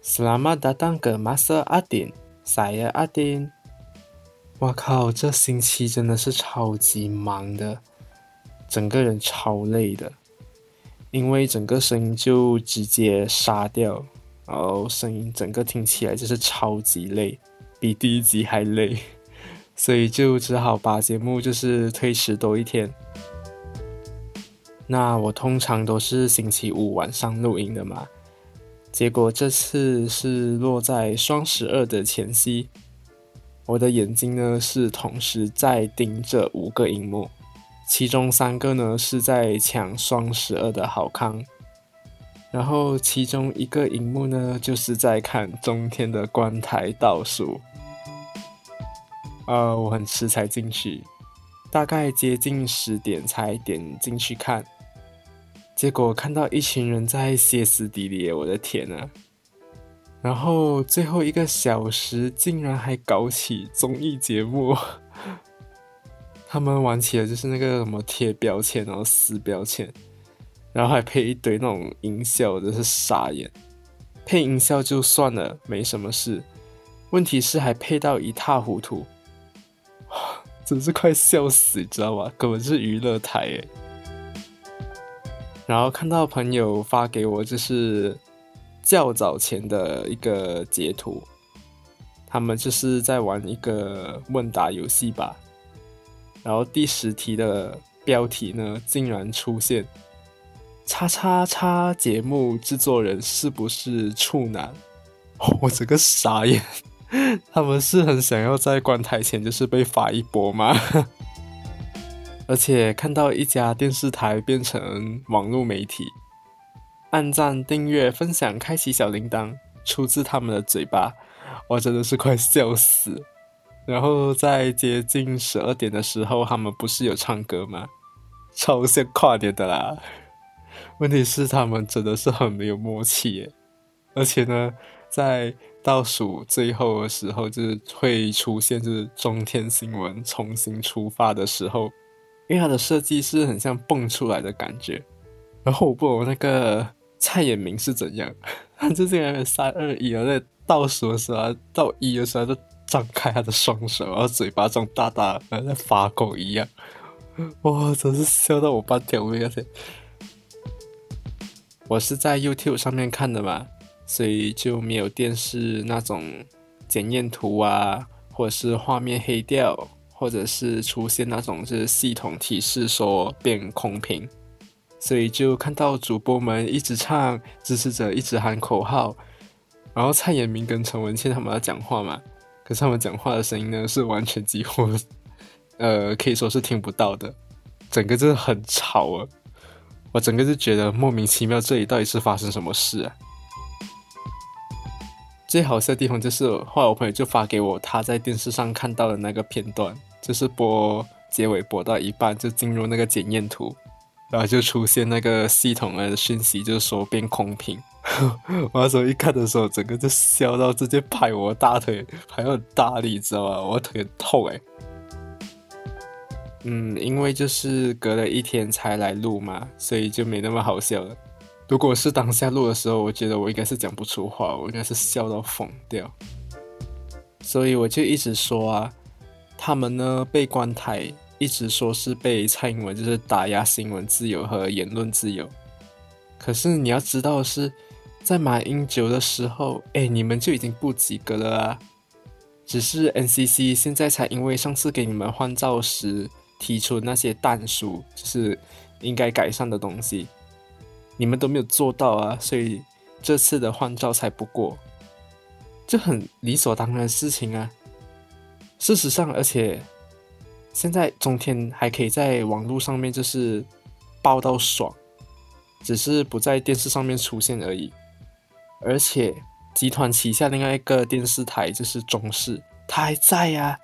Selamat datang ke masa Adin, saya Adin。我靠，这星期真的是超级忙的，整个人超累的，因为整个声音就直接杀掉，然后声音整个听起来就是超级累，比第一集还累，所以就只好把节目就是推迟多一天。那我通常都是星期五晚上录音的嘛，结果这次是落在双十二的前夕，我的眼睛呢是同时在盯着五个荧幕，其中三个呢是在抢双十二的好康，然后其中一个荧幕呢就是在看中天的观台倒数，呃，我很迟才进去，大概接近十点才点进去看。结果看到一群人在歇斯底里，我的天呐！然后最后一个小时竟然还搞起综艺节目，他们玩起了就是那个什么贴标签，然后撕标签，然后还配一堆那种音效，真是傻眼。配音效就算了，没什么事，问题是还配到一塌糊涂，真是快笑死，你知道吧？根本是娱乐台诶。然后看到朋友发给我，就是较早前的一个截图，他们就是在玩一个问答游戏吧。然后第十题的标题呢，竟然出现“叉叉叉”节目制作人是不是处男？我这个傻眼，他们是很想要在关台前就是被罚一波吗？而且看到一家电视台变成网络媒体，按赞、订阅、分享、开启小铃铛，出自他们的嘴巴，我真的是快笑死。然后在接近十二点的时候，他们不是有唱歌吗？超像跨年的啦。问题是他们真的是很没有默契耶。而且呢，在倒数最后的时候，就是会出现就是中天新闻重新出发的时候。因为它的设计是很像蹦出来的感觉，然后我不懂那个蔡衍明是怎样，他就这样三二一，然后在倒数的时候到一的时候就张开他的双手，然后嘴巴张大大，然后在发狗一样，哇，真是笑到我半条命啊！我是在 YouTube 上面看的嘛，所以就没有电视那种检验图啊，或者是画面黑掉。或者是出现那种就是系统提示说变空屏，所以就看到主播们一直唱，支持者一直喊口号，然后蔡衍明跟陈文茜他们要讲话嘛，可是他们讲话的声音呢是完全几乎，呃可以说是听不到的，整个真的很吵啊，我整个就觉得莫名其妙，这里到底是发生什么事啊？最好笑的地方就是，后来我朋友就发给我他在电视上看到的那个片段。就是播结尾播到一半就进入那个检验图，然后就出现那个系统的讯息，就是说变空屏。我那时候一看的时候，整个就笑到直接拍我大腿，还很大力，知道吧？我腿痛哎。嗯，因为就是隔了一天才来录嘛，所以就没那么好笑了。如果是当下录的时候，我觉得我应该是讲不出话，我应该是笑到疯掉。所以我就一直说啊。他们呢被关台，一直说是被蔡英文就是打压新闻自由和言论自由。可是你要知道是，在马英九的时候，哎，你们就已经不及格了啊！只是 NCC 现在才因为上次给你们换照时提出那些弹书，就是应该改善的东西，你们都没有做到啊，所以这次的换照才不过，这很理所当然的事情啊。事实上，而且现在中天还可以在网络上面就是报到爽，只是不在电视上面出现而已。而且集团旗下另外一个电视台就是中视，它还在呀。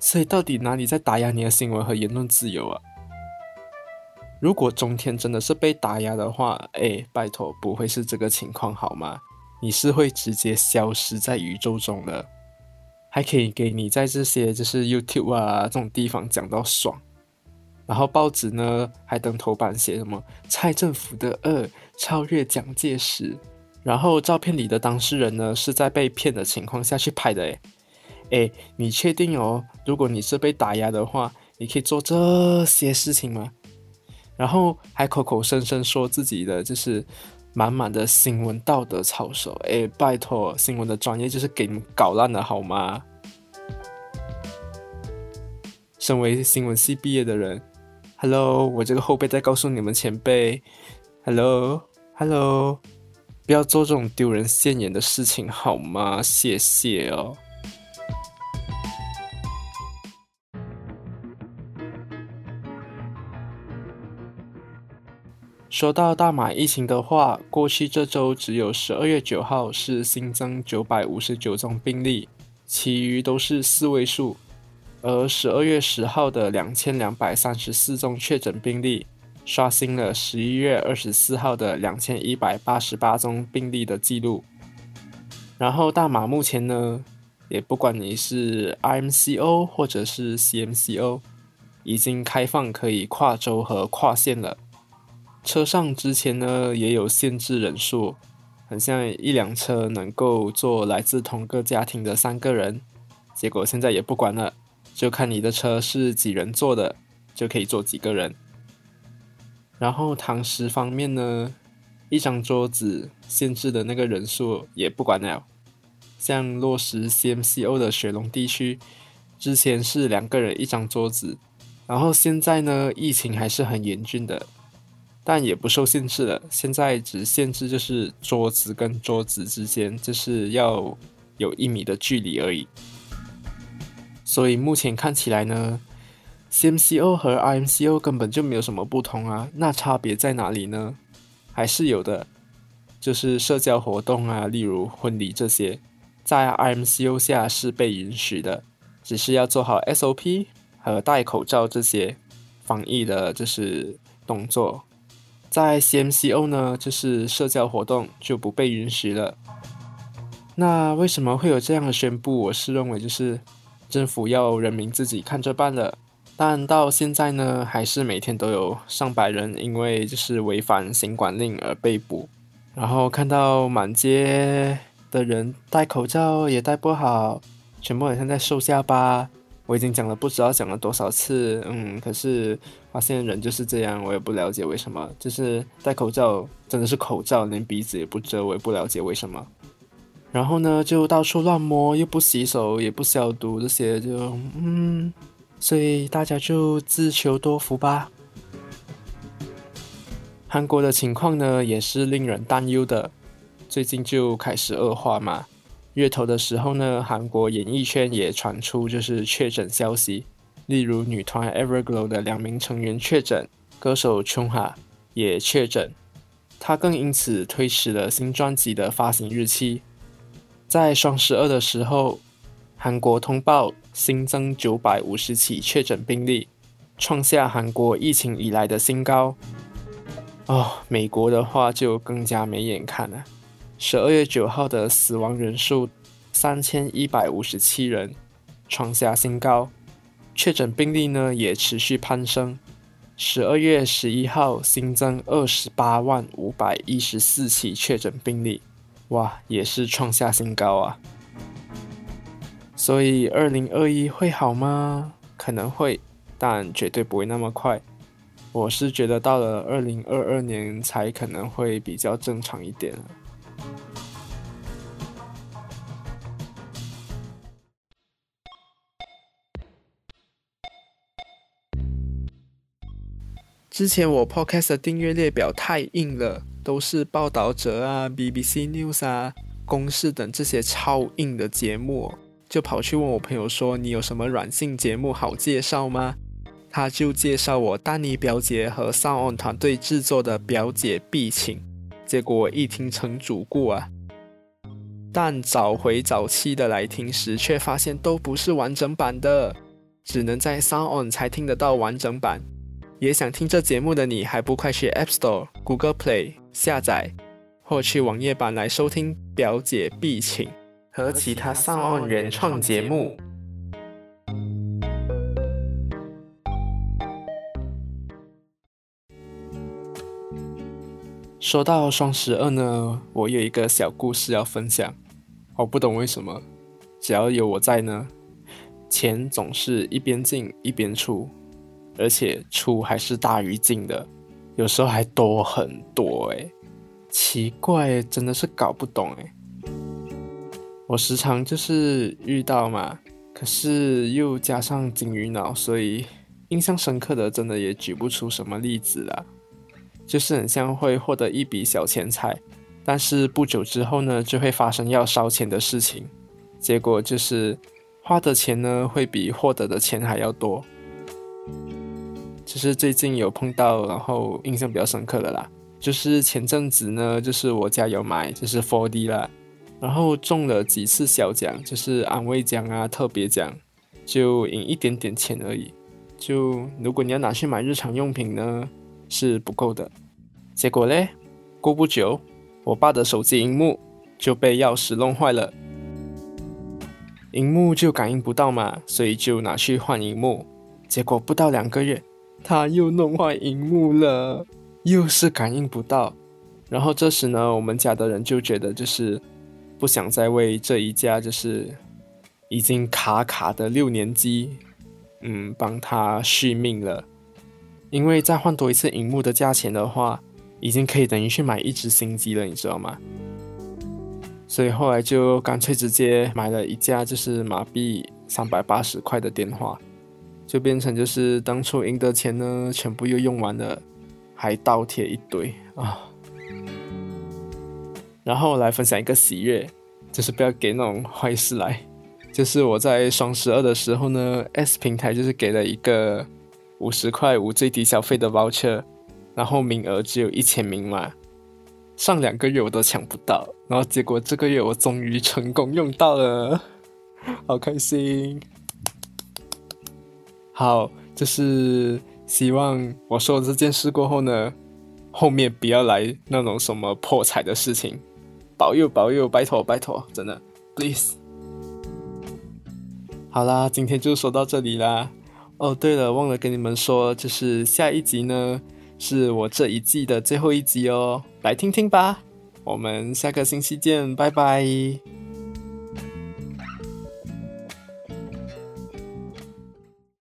所以到底哪里在打压你的新闻和言论自由啊？如果中天真的是被打压的话，哎，拜托，不会是这个情况好吗？你是会直接消失在宇宙中的。还可以给你在这些就是 YouTube 啊这种地方讲到爽，然后报纸呢还登头版写什么蔡政府的恶超越蒋介石，然后照片里的当事人呢是在被骗的情况下去拍的，诶，诶，你确定哦？如果你是被打压的话，你可以做这些事情吗？然后还口口声声说自己的就是满满的新闻道德操守，诶，拜托，新闻的专业就是给你们搞烂了好吗？身为新闻系毕业的人，Hello，我这个后辈在告诉你们前辈，Hello，Hello。不要做这种丢人现眼的事情，好吗？谢谢哦。说到大马疫情的话，过去这周只有十二月九号是新增九百五十九宗病例，其余都是四位数，而十二月十号的两千两百三十四宗确诊病例。刷新了十一月二十四号的两千一百八十八宗病例的记录。然后大马目前呢，也不管你是 RMCO 或者是 CMCO，已经开放可以跨州和跨县了。车上之前呢也有限制人数，很像一辆车能够坐来自同个家庭的三个人，结果现在也不管了，就看你的车是几人坐的，就可以坐几个人。然后堂食方面呢，一张桌子限制的那个人数也不管了。像落实 CMCO 的雪龙地区，之前是两个人一张桌子，然后现在呢，疫情还是很严峻的，但也不受限制了。现在只限制就是桌子跟桌子之间就是要有一米的距离而已。所以目前看起来呢。CMCO 和 RMCO 根本就没有什么不同啊，那差别在哪里呢？还是有的，就是社交活动啊，例如婚礼这些，在 RMCO 下是被允许的，只是要做好 SOP 和戴口罩这些防疫的，就是动作。在 CMCO 呢，就是社交活动就不被允许了。那为什么会有这样的宣布？我是认为就是政府要人民自己看着办了。但到现在呢，还是每天都有上百人因为就是违反行管令而被捕，然后看到满街的人戴口罩也戴不好，全部好像在瘦下巴。我已经讲了不知道讲了多少次，嗯，可是发现人就是这样，我也不了解为什么，就是戴口罩真的是口罩，连鼻子也不遮，我也不了解为什么。然后呢，就到处乱摸，又不洗手，也不消毒，这些就嗯。所以大家就自求多福吧。韩国的情况呢，也是令人担忧的。最近就开始恶化嘛。月头的时候呢，韩国演艺圈也传出就是确诊消息，例如女团 Everglow 的两名成员确诊，歌手 Chungha 也确诊，他更因此推迟了新专辑的发行日期。在双十二的时候。韩国通报新增九百五十起确诊病例，创下韩国疫情以来的新高。哦，美国的话就更加没眼看了。十二月九号的死亡人数三千一百五十七人，创下新高。确诊病例呢也持续攀升。十二月十一号新增二十八万五百一十四起确诊病例，哇，也是创下新高啊。所以，二零二一会好吗？可能会，但绝对不会那么快。我是觉得到了二零二二年才可能会比较正常一点。之前我 Podcast 的订阅列表太硬了，都是报道者啊、BBC News 啊、公式等这些超硬的节目。就跑去问我朋友说：“你有什么软性节目好介绍吗？”他就介绍我丹尼表姐和 Sound 团队制作的《表姐必请》，结果一听成主顾啊！但找回早期的来听时，却发现都不是完整版的，只能在 Sound 才听得到完整版。也想听这节目的你，还不快去 App Store、Google Play 下载，或去网页版来收听《表姐必请》。和其他上岸原创节目。说到双十二呢，我有一个小故事要分享。我不懂为什么，只要有我在呢，钱总是一边进一边出，而且出还是大于进的，有时候还多很多诶，奇怪，真的是搞不懂诶。我时常就是遇到嘛，可是又加上金鱼脑，所以印象深刻的真的也举不出什么例子了。就是很像会获得一笔小钱财，但是不久之后呢，就会发生要烧钱的事情，结果就是花的钱呢会比获得的钱还要多。就是最近有碰到，然后印象比较深刻的啦，就是前阵子呢，就是我家有买，就是 4D 啦，然后中了几次小奖，就是安慰奖啊、特别奖，就赢一点点钱而已。就如果你要拿去买日常用品呢？是不够的，结果嘞，过不久，我爸的手机荧幕就被钥匙弄坏了，荧幕就感应不到嘛，所以就拿去换荧幕，结果不到两个月，他又弄坏荧幕了，又是感应不到，然后这时呢，我们家的人就觉得就是不想再为这一家就是已经卡卡的六年机，嗯，帮他续命了。因为再换多一次荧幕的价钱的话，已经可以等于去买一只新机了，你知道吗？所以后来就干脆直接买了一架就是马币三百八十块的电话，就变成就是当初赢的钱呢，全部又用完了，还倒贴一堆啊。然后来分享一个喜悦，就是不要给那种坏事来，就是我在双十二的时候呢，S 平台就是给了一个。五十块无最低消费的包车，然后名额只有一千名嘛。上两个月我都抢不到，然后结果这个月我终于成功用到了，好开心。好，就是希望我说这件事过后呢，后面不要来那种什么破财的事情，保佑保佑，拜托拜托，真的，please。好啦，今天就说到这里啦。哦，对了，忘了跟你们说，就是下一集呢，是我这一季的最后一集哦，来听听吧。我们下个星期见，拜拜。